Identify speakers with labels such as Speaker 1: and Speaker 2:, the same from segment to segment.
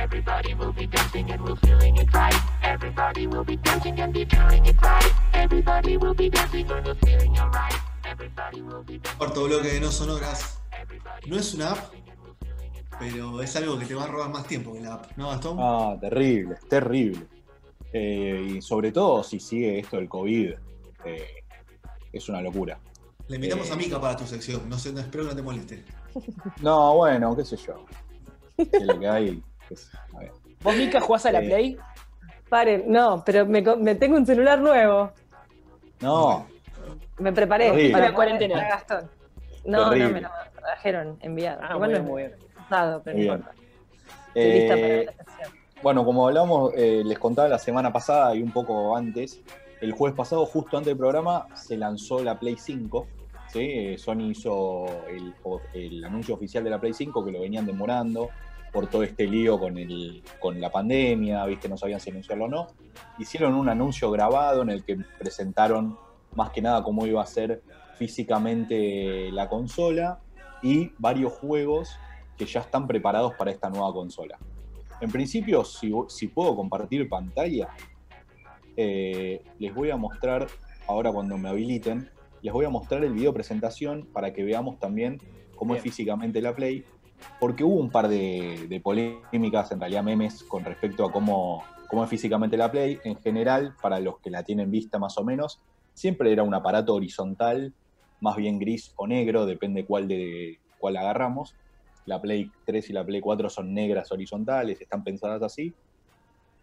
Speaker 1: Everybody will be dancing and we'll feeling it right. Everybody will be dancing and be feeling it right. Everybody will be dancing and we'll feeling it right. Everybody will be dancing.
Speaker 2: Cuarto bloque de no sonoras. No es una app, pero es algo que te va a robar más tiempo que la app, ¿no, Gastón?
Speaker 3: Ah, terrible, terrible. Eh, y sobre todo si sigue esto del COVID, eh, es una locura.
Speaker 2: Le invitamos
Speaker 3: Eh,
Speaker 2: a Mika para tu sección, no sé, no, espero que no te moleste.
Speaker 3: No, bueno, qué sé yo. Es lo que hay. Ver.
Speaker 4: ¿Vos, Mica, jugás a la
Speaker 3: Eh,
Speaker 4: Play?
Speaker 5: Paren, no, pero me, tengo un celular nuevo.
Speaker 3: No,
Speaker 5: Me preparé
Speaker 3: Terrible.
Speaker 5: para
Speaker 4: La cuarentena.
Speaker 5: para Gastón. No,
Speaker 3: Terrible.
Speaker 5: no, me lo trajeron enviado.
Speaker 4: Ah,
Speaker 5: Igual
Speaker 4: muy
Speaker 5: no
Speaker 4: bien,
Speaker 5: es
Speaker 4: muy bien.
Speaker 5: usado, pero
Speaker 3: Muy
Speaker 5: no
Speaker 3: bien.
Speaker 5: importa. Estoy lista para
Speaker 3: Eh,
Speaker 5: la.
Speaker 3: Bueno, como hablamos, eh, les contaba la semana pasada y un poco antes, el jueves pasado, justo antes del programa, se lanzó la Play 5. ¿sí? Eh, Sony hizo el anuncio oficial de la Play 5 que lo venían demorando por todo este lío con, el, con la pandemia, ¿viste? no sabían si anunciarlo o no. Hicieron un anuncio grabado en el que presentaron más que nada cómo iba a ser físicamente la consola y varios juegos que ya están preparados para esta nueva consola. En principio, si, si puedo compartir pantalla, eh, les voy a mostrar, ahora cuando me habiliten, les voy a mostrar el video presentación para que veamos también cómo es físicamente la Play, porque hubo un par de, de polémicas, en realidad memes, con respecto a cómo, cómo es físicamente la Play. En general, para los que la tienen vista más o menos, siempre era un aparato horizontal, más bien gris o negro, depende cuál, de, cuál agarramos. La Play 3 y la Play 4 son negras horizontales, están pensadas así.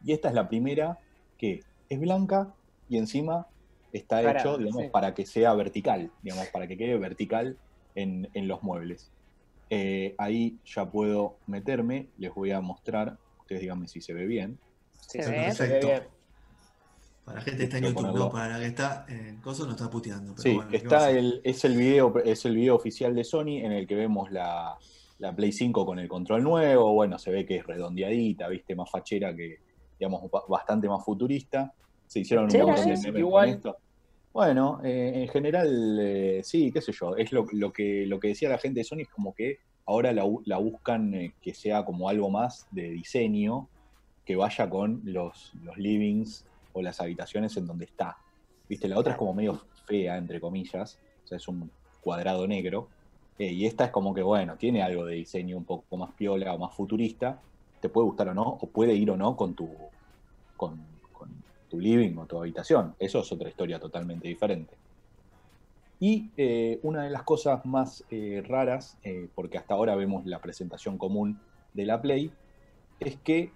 Speaker 3: Y esta es la primera que es blanca y encima está
Speaker 4: Parada,
Speaker 3: hecho, digamos,
Speaker 4: sí.
Speaker 3: para que sea vertical, digamos, para que quede vertical en, en los muebles. Eh, ahí ya puedo meterme, les voy a mostrar, ustedes díganme si se ve bien.
Speaker 4: Sí,
Speaker 5: Se ve
Speaker 4: bien.
Speaker 2: Para la gente que está en YouTube,
Speaker 3: ponerlo.
Speaker 2: no, para la que está en Coso no está puteando. Pero
Speaker 3: Sí,
Speaker 2: bueno, ¿qué
Speaker 3: está el, es, el video, es el video oficial de Sony en el que vemos la, la Play 5 con el control nuevo. Bueno, se ve que es redondeadita, viste, más fachera que, digamos, ba- bastante más futurista. Se hicieron un montón de memes con
Speaker 4: Igual.
Speaker 3: esto. Bueno, eh, en general, eh, sí, qué sé yo. Es lo, lo que, lo que decía la gente de Sony, es como que ahora la, la buscan eh, que sea como algo más de diseño, que vaya con los, los livings o las habitaciones en donde está. Viste, la otra es como medio fea, entre comillas, o sea, es un cuadrado negro. eh, y esta es como que, bueno, tiene algo de diseño un poco más piola o más futurista. Te puede gustar o no, o puede ir o no con tu, con tu living o tu habitación. Eso es otra historia totalmente diferente. Y eh, una de las cosas más eh, raras, eh, porque hasta ahora vemos la presentación común de la Play, es que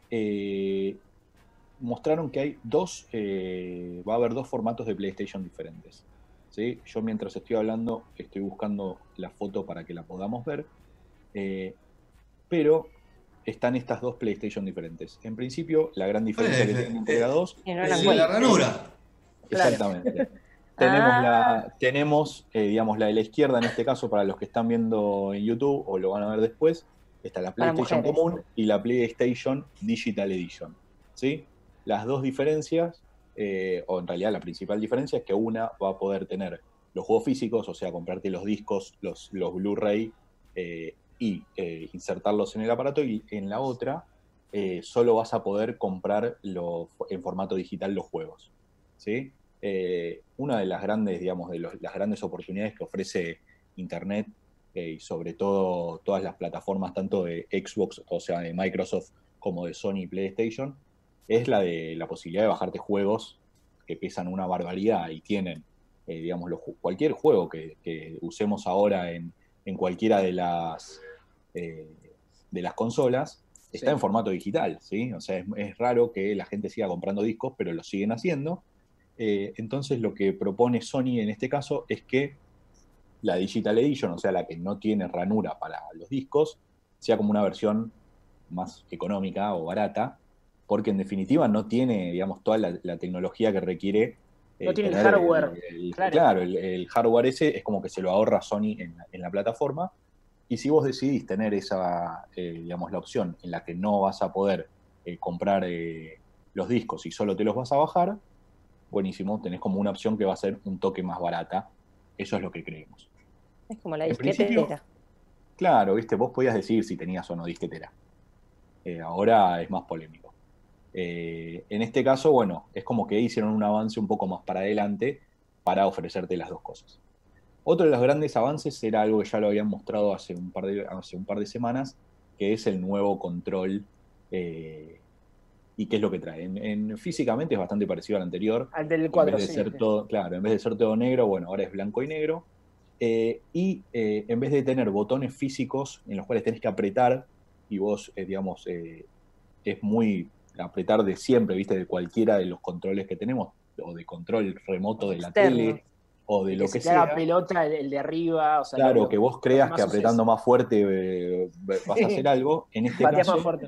Speaker 3: mostraron que hay dos, va a haber dos formatos de PlayStation diferentes. ¿sí? Yo mientras estoy hablando estoy buscando la foto para que la podamos ver, pero están estas dos PlayStation diferentes. En principio, la gran diferencia que
Speaker 2: Eh,
Speaker 3: tienen entre
Speaker 2: eh,
Speaker 3: las dos
Speaker 5: no
Speaker 2: Es
Speaker 5: la
Speaker 2: ranura.
Speaker 5: Claro.
Speaker 3: Exactamente. tenemos
Speaker 5: Ah.
Speaker 3: la, tenemos, eh, digamos, la de la izquierda en este caso para los que están viendo en YouTube o lo van a ver después. Está la PlayStation común y la PlayStation Digital Edition. ¿sí? Las dos diferencias, eh, o en realidad la principal diferencia es que una va a poder tener los juegos físicos, o sea, comprarte los discos, los, los Blu-ray eh, y eh, insertarlos en el aparato, y en la otra eh, solo vas a poder comprar lo- en formato digital los juegos. ¿sí? Eh, una de las grandes, digamos, de los- las grandes oportunidades que ofrece Internet y sobre todo todas las plataformas, tanto de Xbox, o sea, de Microsoft, como de Sony y PlayStation, es la de la posibilidad de bajarte juegos que pesan una barbaridad y tienen, digamos, los cualquier juego que, que usemos ahora en, en cualquiera de las, eh, de las consolas, está
Speaker 4: Sí.
Speaker 3: en formato digital, ¿sí? O sea, es, es raro que la gente siga comprando discos, pero lo siguen haciendo. Eh, entonces lo que propone Sony en este caso es que la Digital Edition, o sea, la que no tiene ranura para los discos, sea como una versión más económica o barata, porque en definitiva no tiene, digamos, toda la, la tecnología que requiere
Speaker 4: No tiene el hardware,
Speaker 3: el-
Speaker 4: claro.
Speaker 3: claro, el, el hardware ese es como que se lo ahorra Sony en, en la plataforma. Y si vos decidís tener esa, eh, digamos, la opción en la que no vas a poder eh, comprar eh, los discos y solo te los vas a bajar, buenísimo, tenés como una opción que va a ser un toque más barata. Eso es lo que creemos.
Speaker 5: Es como la disquetera.
Speaker 3: Claro, viste, vos podías decidir si tenías o no disquetera. Eh, ahora es más polémico. Eh, en este caso, bueno, es como que hicieron un avance un poco más para adelante para ofrecerte las dos cosas. Otro de los grandes avances era algo que ya lo habían mostrado hace un par de, hace un par de semanas, que es el nuevo control. eh, ¿Y qué es lo que trae? En, en- físicamente es bastante parecido al anterior.
Speaker 4: Al del
Speaker 3: En
Speaker 4: 4,
Speaker 3: vez de
Speaker 4: sí.
Speaker 3: ser todo, claro, en vez de ser todo negro, bueno, ahora es blanco y negro. Eh, y eh, en vez de tener botones físicos en los cuales tenés que apretar, y vos, digamos, es muy apretar de siempre, viste, de cualquiera de los controles que tenemos, o de control remoto de la tele, o de
Speaker 4: que
Speaker 3: lo
Speaker 4: se
Speaker 3: que
Speaker 4: te haga
Speaker 3: sea.
Speaker 4: pelota el, el de arriba. O sea,
Speaker 3: Claro,
Speaker 4: lo-
Speaker 3: que vos creas que apretando más fuerte eh, vas a hacer algo. En este caso,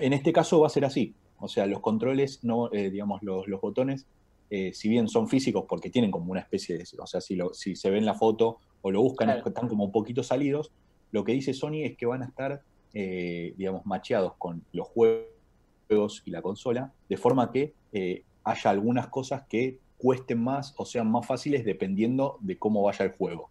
Speaker 3: en este caso va a ser así. O sea, los controles, no, eh, digamos, los, los botones, eh, si bien son físicos porque tienen como una especie de. O sea, si, lo- si se ve en la foto o lo buscan,
Speaker 4: Claro.
Speaker 3: están como un poquito salidos. Lo que dice Sony es que van a estar, digamos, macheados con los juegos y la consola, de forma que haya algunas cosas que cuesten más o sean más fáciles dependiendo de cómo vaya el juego.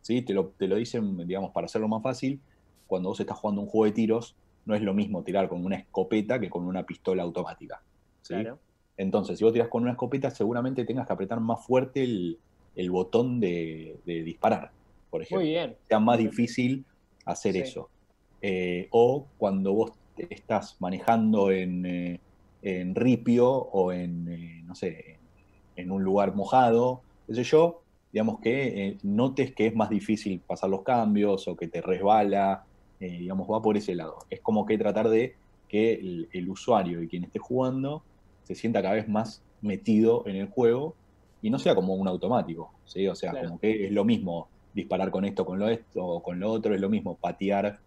Speaker 3: ¿Sí? Te, lo, te lo dicen, digamos, para hacerlo más fácil, cuando vos estás jugando un juego de tiros, no es lo mismo tirar con una escopeta que con una pistola automática. ¿sí?
Speaker 4: Claro.
Speaker 3: Entonces, si vos tirás con una escopeta, seguramente tengas que apretar más fuerte el, el botón de, de disparar, por ejemplo.
Speaker 4: Muy bien.
Speaker 3: Sea más difícil hacer
Speaker 4: Sí.
Speaker 3: eso. Eh, o cuando vos estás manejando en, eh, en ripio o en, eh, no sé, en un lugar mojado, qué sé yo, digamos que eh, notes que es más difícil pasar los cambios o que te resbala, eh, digamos, va por ese lado. Es como que tratar de que el, el usuario y quien esté jugando se sienta cada vez más metido en el juego y no sea como un automático, ¿sí? O sea,
Speaker 4: Claro.
Speaker 3: como que es lo mismo disparar con esto, con lo esto, o con lo otro, es lo mismo patear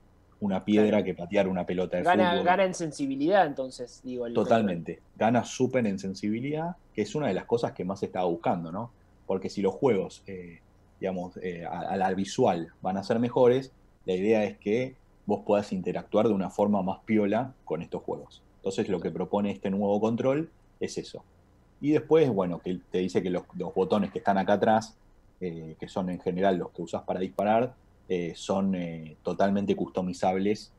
Speaker 3: una piedra que patear una pelota de
Speaker 4: Gana,
Speaker 3: fútbol.
Speaker 4: gana en sensibilidad, entonces, digo. el-
Speaker 3: Totalmente. Gana súper en sensibilidad, que es una de las cosas que más se estaba buscando, ¿no? Porque si los juegos, eh, digamos, eh, a, a la visual van a ser mejores, la idea es que vos puedas interactuar de una forma más piola con estos juegos. Entonces lo que propone este nuevo control es eso. Y después, bueno, que te dice que los, los botones que están acá atrás, eh, que son en general los que usas para disparar, eh, son eh, totalmente customizables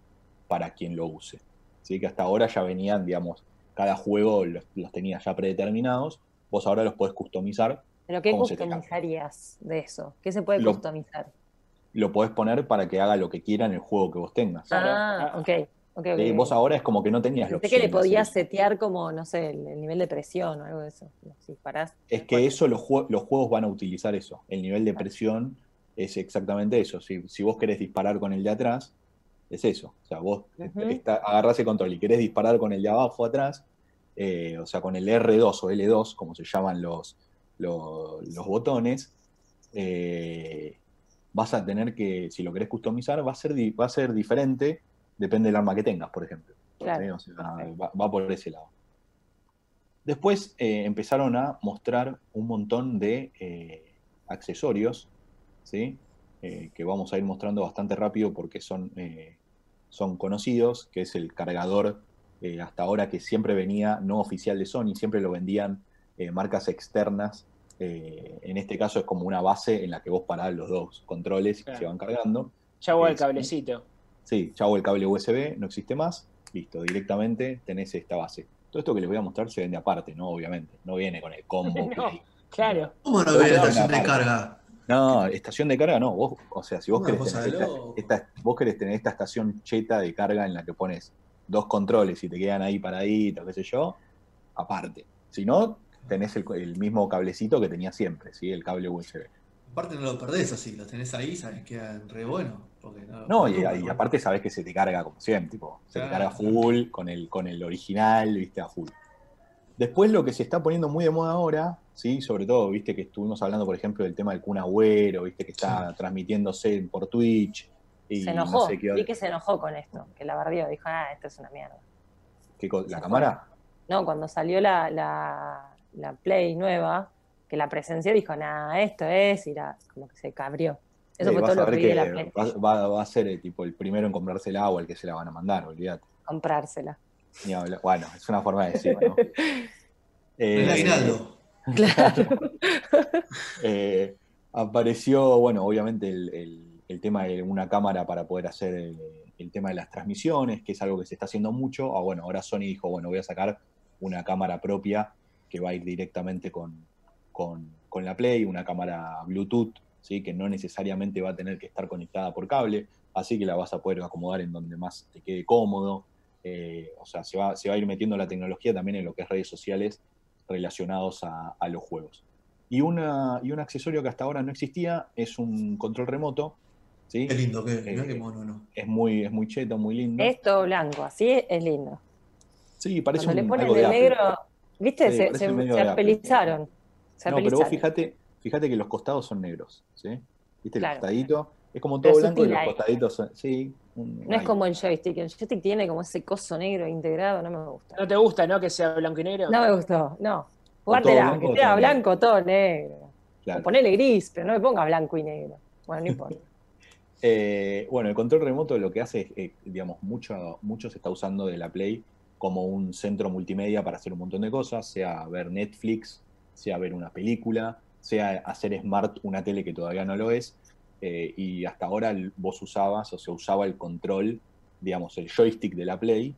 Speaker 3: para quien lo use. ¿sí? Que hasta ahora ya venían, digamos, cada juego los, los tenía ya predeterminados, vos ahora los podés customizar,
Speaker 5: ¿Pero qué customizarías de eso? ¿Qué se puede
Speaker 3: Lo-
Speaker 5: customizar?
Speaker 3: lo podés poner para que haga lo que quiera en el juego que vos tengas.
Speaker 5: Ah, ok. ok, ok,
Speaker 3: Eh,
Speaker 5: ok.
Speaker 3: vos ahora es como que no tenías la
Speaker 5: Pensé que le podías setear como, no sé, el, el nivel de presión o algo de eso. Si disparás.
Speaker 3: Es que eso los, jue- los juegos van a utilizar eso. El nivel de presión es exactamente eso. Si, si vos querés disparar con el de atrás, es eso. O sea, vos está- agarrás el control y querés disparar con el de abajo atrás, eh, o sea, con el R2 o L2, como se llaman los, los, los botones, eh, vas a tener que, si lo querés customizar, va a ser, va a ser diferente, depende del arma que tengas, por ejemplo.
Speaker 5: Claro.
Speaker 3: ¿sí? O sea, va, va por ese lado. Después eh, empezaron a mostrar un montón de accesorios, ¿sí? Eh, que vamos a ir mostrando bastante rápido porque son, eh, son conocidos, que es el cargador eh, hasta ahora que siempre venía no oficial de Sony, siempre lo vendían eh, marcas externas. eh, en este caso es como una base en la que vos parás los dos controles y se van cargando.
Speaker 4: Chau el cablecito.
Speaker 3: Sí, chavo el cable USB, no existe más. Listo, directamente tenés esta base. Todo esto que les voy a mostrar se vende aparte, ¿no? Obviamente. No viene con el combo. que
Speaker 4: No. Claro.
Speaker 2: ¿Cómo no
Speaker 3: Todo
Speaker 2: ve la
Speaker 3: eso No, estación de carga no. Vos, o sea, si vos
Speaker 2: Una
Speaker 3: querés, tener esta, vos querés tener esta estación cheta de carga en la que pones dos controles y te quedan ahí paraditos, qué sé yo, aparte. Si no, tenés el, el mismo cablecito que tenías siempre, ¿sí? El cable USB.
Speaker 2: Aparte no lo perdés así, lo tenés ahí, sabes que re bueno. Porque no,
Speaker 3: No, y, aparte sabés que se te carga como siempre, tipo, se te carga full con el, con el original, viste, a full. Después lo que se está poniendo muy de moda ahora, sí, sobre todo, viste que estuvimos hablando, por ejemplo, del tema del Kun Agüero, viste que está transmitiéndose por Twitch y
Speaker 5: Se enojó.
Speaker 3: no sé qué,
Speaker 5: Vi que se enojó con esto, que la bardeó. Dijo, ah, esto es una mierda.
Speaker 3: qué la
Speaker 5: fue.
Speaker 3: cámara.
Speaker 5: No, cuando salió la, la, la Play nueva, que la presenció dijo, nada, esto es, y la, como que se cabrió. Eso
Speaker 3: Sí,
Speaker 5: fue
Speaker 3: vas
Speaker 5: todo
Speaker 3: a
Speaker 5: lo que la Play,
Speaker 3: va, va- va a ser eh, tipo el primero en comprarse el agua el que se la van a mandar, olvídate.
Speaker 5: comprársela.
Speaker 3: Bueno, es una forma de decirlo, ¿no? Eh,
Speaker 2: El aguinaldo.
Speaker 5: Claro.
Speaker 3: eh, apareció, bueno, obviamente el, el- el tema de una cámara para poder hacer el, el tema de las transmisiones, que es algo que se está haciendo mucho. Ah, bueno, ahora Sony dijo, bueno, voy a sacar una cámara propia que va a ir directamente con, con- con la Play, una cámara Bluetooth, ¿sí? que no necesariamente va a tener que estar conectada por cable, así que la vas a poder acomodar en donde más te quede cómodo. Eh, o sea, se va, se va a ir metiendo la tecnología también en lo que es redes sociales relacionados a, a los juegos. Y, una, y un accesorio que hasta ahora no existía es un control remoto. ¿sí?
Speaker 2: Qué lindo, qué,
Speaker 3: Eh,
Speaker 2: mirá qué mono, ¿no?
Speaker 3: Es muy, es muy cheto, muy lindo.
Speaker 5: Es todo blanco, así es, lindo.
Speaker 3: Sí, parece
Speaker 5: Cuando le
Speaker 3: un,
Speaker 5: ponen
Speaker 3: algo de Apple.
Speaker 5: negro, ¿viste?
Speaker 3: Sí,
Speaker 5: se se, se apelizaron.
Speaker 3: No, pero vos fíjate, fíjate que los costados son negros, ¿sí? ¿Viste
Speaker 5: Claro.
Speaker 3: el costadito? Es como
Speaker 5: Pero
Speaker 3: todo blanco y los
Speaker 5: ahí.
Speaker 3: costaditos son, sí. un-
Speaker 5: No es como el joystick. El joystick tiene como ese coso negro integrado, no me gusta.
Speaker 4: ¿No te gusta, no? Que sea blanco y negro.
Speaker 5: No me gustó, no. Jugártela,
Speaker 3: blanco
Speaker 5: que sea
Speaker 3: todo
Speaker 5: blanco, todo negro.
Speaker 3: Claro.
Speaker 5: O ponele gris, pero no me ponga blanco y negro. Bueno, no importa.
Speaker 3: Eh, bueno, el control remoto lo que hace es, eh, digamos, mucho, mucho se está usando de la Play como un centro multimedia para hacer un montón de cosas, sea ver Netflix, sea ver una película, sea hacer smart una tele que todavía no lo es. Eh, y hasta ahora el- vos usabas o se usaba el control, digamos, el joystick de la Play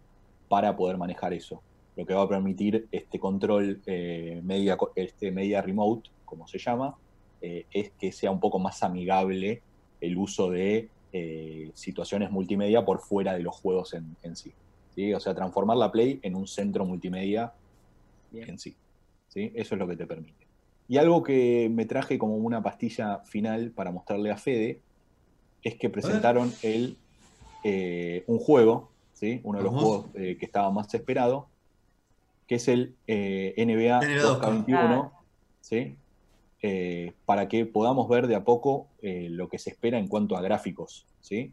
Speaker 3: para poder manejar eso. Lo que va a permitir este control eh, media, este media remote, como se llama, eh, es que sea un poco más amigable el uso de situaciones multimedia por fuera de los juegos en, en sí, ¿sí? O sea, transformar la Play en un centro multimedia
Speaker 4: Bien.
Speaker 3: en sí. ¿sí? Eso es lo que te permite. Y algo que me traje como una pastilla final para mostrarle a Fede es que presentaron el, eh, un juego, ¿sí? uno de los juegos eh, que estaba más esperado, que es el eh, NBA,
Speaker 2: NBA
Speaker 3: 2K21, ¿sí? Eh, para que podamos ver de a poco eh, lo que se espera en cuanto a gráficos. ¿sí?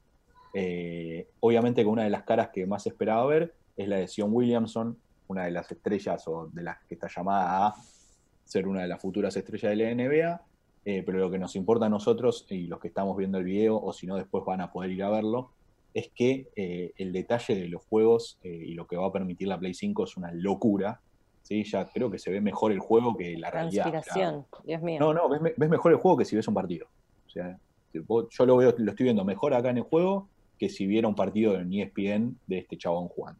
Speaker 3: Eh, obviamente que una de las caras que más esperaba ver es la de Sion Williamson, una de las estrellas o de las que está llamada a ser una de las futuras estrellas de la NBA, eh, pero lo que nos importa a nosotros y los que estamos viendo el video, o si no después van a poder ir a verlo, es que eh, el detalle de los juegos eh, y lo que va a permitir la Play 5 es una locura. ¿sí? Ya creo que se ve mejor el juego que la realidad.
Speaker 5: Transpiración, Dios mío.
Speaker 3: No, no, ves, me- ves mejor el juego que si ves un partido. O sea, vos- yo lo veo, lo estoy viendo mejor acá en el juego que si viera un partido en ESPN de este chabón jugando.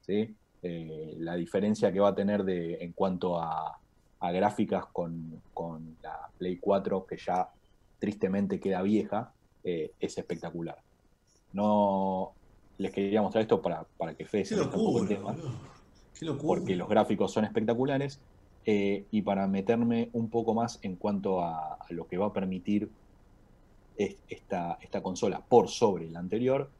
Speaker 3: ¿sí? Eh, la diferencia que va a tener de, en cuanto a, a gráficas con, con la Play 4, que ya tristemente queda vieja, eh, es espectacular. No les quería mostrar esto para, para que Fede se un poco
Speaker 2: locura,
Speaker 3: tema.
Speaker 2: Qué
Speaker 3: porque los gráficos son espectaculares. eh, y para meterme un poco más en cuanto a, a lo que va a permitir es- esta, esta consola por sobre la anterior,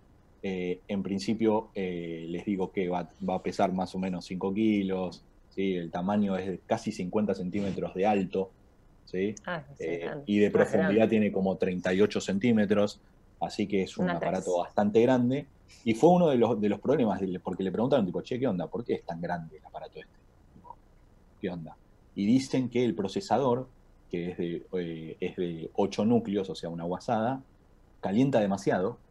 Speaker 3: eh, en principio les digo que va, va a pesar más o menos 5 kilos, ¿sí? el tamaño es de casi 50 centímetros de alto, ¿sí?
Speaker 5: Ah, sí,
Speaker 3: Eh, y de profundidad tiene como 38 centímetros, así que es un
Speaker 5: Una
Speaker 3: aparato
Speaker 5: tres.
Speaker 3: bastante grande. Y fue uno de los, de los problemas, de- porque le preguntaron, tipo, che, ¿qué onda? ¿Por qué es tan grande el aparato este? Tipo, ¿Qué onda? Y dicen que el procesador, que es de, eh, es de 8 núcleos, o sea, una guasada, calienta demasiado,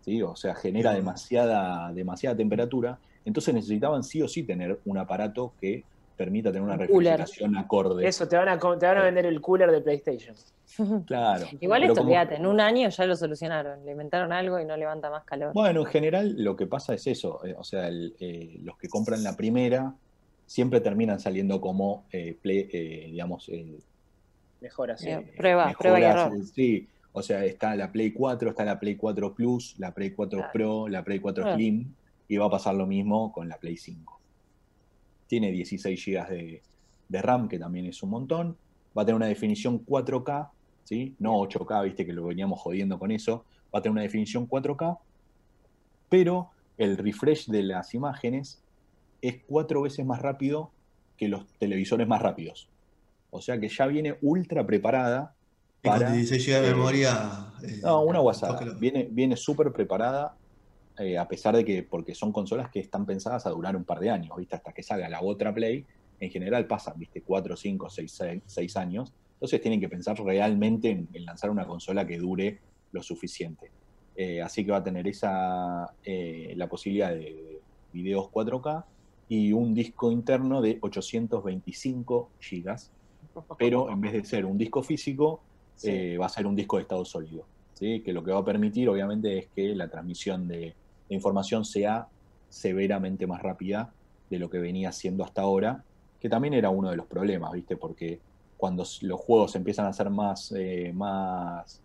Speaker 3: ¿sí? o sea, genera
Speaker 2: Mm.
Speaker 3: demasiada, demasiada temperatura. Entonces necesitaban sí o sí tener un aparato que permita tener una refrigeración acorde.
Speaker 4: Eso, te van, a, te van a vender el cooler de PlayStation.
Speaker 3: Claro.
Speaker 5: Igual esto,
Speaker 3: como-
Speaker 5: fíjate, en un año ya lo solucionaron. Le inventaron algo y no levanta más calor.
Speaker 3: Bueno, en general lo que pasa es eso, eh, o sea, el, eh, los que compran la primera siempre terminan saliendo como, eh, play- eh, digamos,
Speaker 4: Mejor así.
Speaker 5: Bien. Prueba,
Speaker 3: mejoras,
Speaker 5: prueba y error.
Speaker 3: Sí, o sea, está la Play 4, está la Play 4 Plus, la Play 4
Speaker 5: Claro.
Speaker 3: Pro, la Play 4
Speaker 5: Ah.
Speaker 3: Slim, y va a pasar lo mismo con la Play 5. Tiene 16 GB de, de RAM, que también es un montón. Va a tener una definición 4K, ¿sí? No 8K, viste que lo veníamos jodiendo con eso. Va a tener una definición 4K, pero el refresh de las imágenes es cuatro veces más rápido que los televisores más rápidos. O sea que ya viene ultra preparada
Speaker 2: Y con
Speaker 3: para...
Speaker 2: 16 GB de
Speaker 3: eh,
Speaker 2: memoria. eh,
Speaker 3: No, una WhatsApp. Viene, viene súper preparada, eh, a pesar de que, porque son consolas que están pensadas a durar un par de años, ¿viste? Hasta que salga la otra Play, en general pasan, viste, 4, 5, 6, 6 años. Entonces tienen que pensar realmente en, en lanzar una consola que dure lo suficiente. Eh, así que va a tener esa eh, la posibilidad de videos 4K y un disco interno de 825 gigas, pero en vez de ser un disco físico,
Speaker 4: Sí.
Speaker 3: eh, va a ser un disco de estado sólido, ¿sí? que lo que va a permitir obviamente es que la transmisión de, de información sea severamente más rápida de lo que venía siendo hasta ahora, que también era uno de los problemas, ¿viste? Porque cuando los juegos empiezan a ser más, eh, más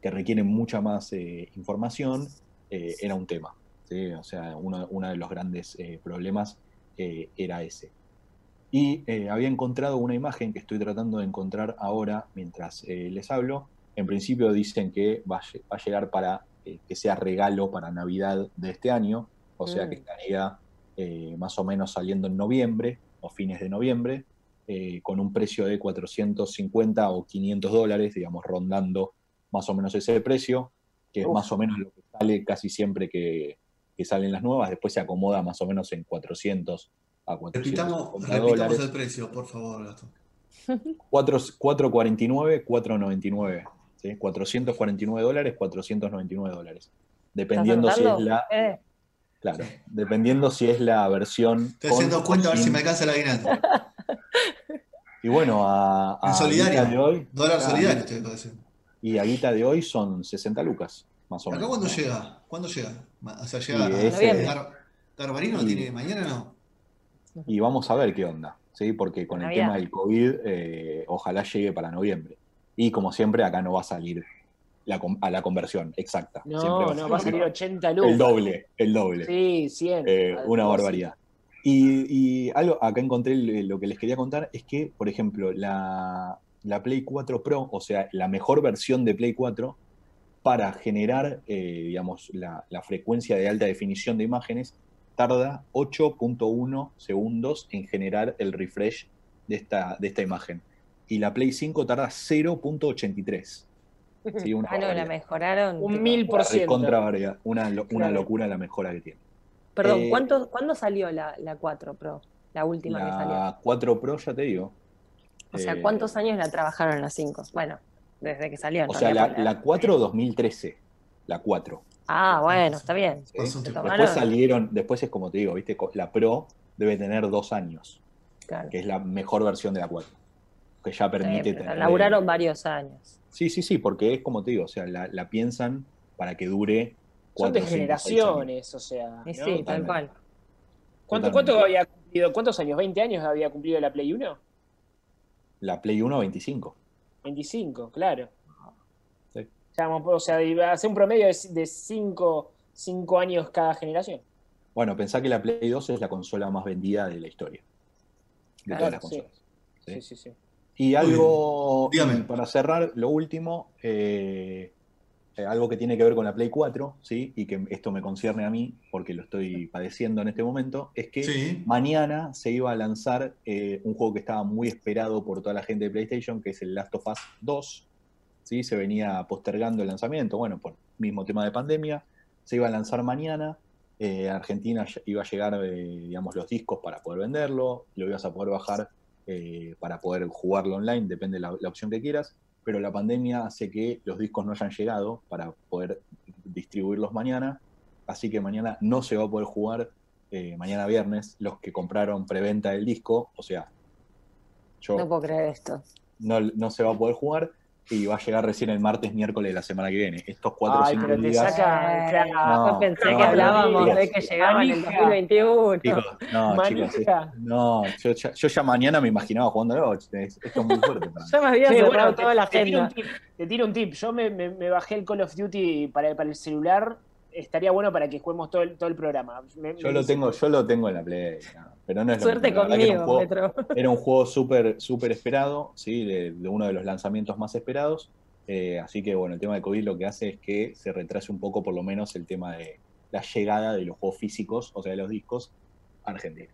Speaker 3: que requieren mucha más eh, información, eh, era un tema. O sea, uno, de los grandes problemas era ese. Y había encontrado una imagen que estoy tratando de encontrar ahora mientras les hablo. En principio dicen que va a llegar para eh, que sea regalo para Navidad de este año, o sea que
Speaker 5: Mm.
Speaker 3: estaría eh, más o menos saliendo en noviembre o fines de noviembre, eh, con un precio de 450 o 500 dólares, digamos, rondando más o menos ese precio, que es más o menos lo que sale casi siempre que, que salen las nuevas, después se acomoda más o menos en 400 a
Speaker 2: Repitamos,
Speaker 3: 450
Speaker 2: repitamos
Speaker 3: dólares.
Speaker 2: el precio, por favor, Gastón.
Speaker 3: 4 449, 499. ¿Sí? 449 dólares, 499 dólares. Dependiendo si es la.
Speaker 5: Eh,
Speaker 3: Claro, dependiendo si es la versión.
Speaker 2: Estoy
Speaker 3: con
Speaker 2: haciendo cuenta a ver si me alcanza el aguinaldo.
Speaker 3: Y bueno, a, a
Speaker 2: En
Speaker 3: de hoy.
Speaker 2: Dólar solidario, estoy diciendo.
Speaker 3: Y a guita de hoy son 60 lucas, más o
Speaker 2: ¿Acá
Speaker 3: menos.
Speaker 2: cuándo
Speaker 3: ¿no?
Speaker 2: llega? ¿Cuándo llega? O sea, llega
Speaker 3: ese-
Speaker 2: Gar- Garbarino,
Speaker 3: Y-
Speaker 2: ¿tiene mañana no?
Speaker 3: Y vamos a ver qué onda, ¿sí? Porque con el tema del COVID, eh, ojalá llegue para noviembre. Y como siempre, acá no va a salir la a la conversión exacta. Siempre
Speaker 4: No, no, va a
Speaker 3: salir
Speaker 4: salir 80 lucas.
Speaker 3: el doble, el doble.
Speaker 4: Sí, 100.
Speaker 3: Eh, una barbaridad. Y, y algo, acá encontré lo que les quería contar, es que, por ejemplo, la, la Play 4 Pro, o sea, la mejor versión de Play 4, para generar, eh, digamos, la, la frecuencia de alta definición de imágenes, tarda 8.1 segundos en generar el refresh de esta, de esta imagen. Y la Play 5 tarda 0.83. Sí, una
Speaker 5: ah, no, la mejoraron.
Speaker 4: Un mil por
Speaker 3: Una
Speaker 4: ciento.
Speaker 3: una, lo- una locura la mejora que tiene.
Speaker 5: Perdón,
Speaker 3: Eh,
Speaker 5: ¿cuánto, ¿cuándo salió la, la 4 Pro? La última que salió.
Speaker 3: La 4 Pro, ya te digo.
Speaker 5: O sea,
Speaker 3: Eh,
Speaker 5: ¿cuántos años la trabajaron la 5? Bueno, desde que salió.
Speaker 3: O sea, la, la 4 2013. La 4.
Speaker 5: Ah, bueno, está bien. tomaron.
Speaker 3: Después salieron, después es como te digo, ¿viste? La Pro debe tener dos años,
Speaker 5: Claro.
Speaker 3: que es la mejor versión de la 4. Que ya permite
Speaker 5: pero
Speaker 3: tener.
Speaker 5: laburaron varios años.
Speaker 3: Sí, sí, sí, porque es como te digo, o sea, la, la piensan para que dure
Speaker 4: Son
Speaker 3: cuatro,
Speaker 4: de
Speaker 3: cinco, seis años.
Speaker 4: generaciones, o sea.
Speaker 5: Sí, tal cual.
Speaker 4: ¿Cuánto, cuánto había cumplido? ¿Cuántos años? ¿20 años había cumplido la Play 1?
Speaker 3: La Play 1 25.
Speaker 4: 25, claro.
Speaker 3: Sí.
Speaker 4: O sea, iba a ser un promedio de 5 años cada generación.
Speaker 3: Bueno, pensá que la Play 2 es la consola más vendida de la historia. De
Speaker 4: Claro,
Speaker 3: todas las
Speaker 4: sí.
Speaker 3: consolas. ¿sí?
Speaker 4: Sí, sí, sí.
Speaker 3: Y algo.
Speaker 2: Dígame.
Speaker 3: y para cerrar, lo último, eh, eh, algo que tiene que ver con la Play 4, ¿sí? y que esto me concierne a mí, porque lo estoy padeciendo en este momento, es que
Speaker 2: Sí.
Speaker 3: mañana se iba a lanzar eh, un juego que estaba muy esperado por toda la gente de PlayStation, que es el Last of Us 2. ¿sí? Se venía postergando el lanzamiento, bueno, por mismo tema de pandemia. Se iba a lanzar mañana. eh, Argentina iba a llegar, eh, digamos, los discos para poder venderlo. Lo ibas a poder bajar eh, para poder jugarlo online, depende de la, la opción que quieras. Pero la pandemia hace que los discos no hayan llegado para poder distribuirlos mañana. Así que mañana no se va a poder jugar eh, mañana viernes, los que compraron preventa del disco, o sea, yo
Speaker 5: No
Speaker 3: no,
Speaker 5: puedo creer esto.
Speaker 3: no, se va a poder jugar y va a llegar recién el martes, miércoles de la semana que viene. Estos cuatro o
Speaker 4: Ay,
Speaker 3: cinco
Speaker 4: pero te
Speaker 3: días.
Speaker 4: saca.
Speaker 5: Eh,
Speaker 4: claro.
Speaker 3: No,
Speaker 5: yo pensé
Speaker 3: no,
Speaker 5: que hablábamos
Speaker 3: chicos.
Speaker 5: de que llegaba en el
Speaker 4: Manija.
Speaker 5: 2021.
Speaker 3: Chicos, no,
Speaker 4: Manija.
Speaker 3: chicos, no, yo, ya- yo ya mañana me imaginaba jugando esto es muy fuerte para mí.
Speaker 5: Yo me había
Speaker 4: Sí,
Speaker 5: cerrado
Speaker 4: bueno,
Speaker 5: toda
Speaker 4: te,
Speaker 5: la
Speaker 4: te tiro un
Speaker 5: agenda.
Speaker 4: tip, te tiro un tip. Yo me, me- me bajé el Call of Duty para, para el celular. Estaría bueno para que juguemos todo el, todo el programa. Me-
Speaker 3: Yo
Speaker 4: me
Speaker 3: lo
Speaker 4: dice-
Speaker 3: tengo, yo lo tengo en la Play, no, pero no es lo
Speaker 5: Suerte
Speaker 3: verdad que era un
Speaker 5: conmigo,
Speaker 3: juego-
Speaker 5: Metro.
Speaker 3: Era un juego súper súper esperado, ¿sí? De, de uno de los lanzamientos más esperados. Eh, así que bueno, el tema de COVID lo que hace es que se retrase un poco por lo menos el tema de la llegada de los juegos físicos, o sea, de los discos, a Argentina.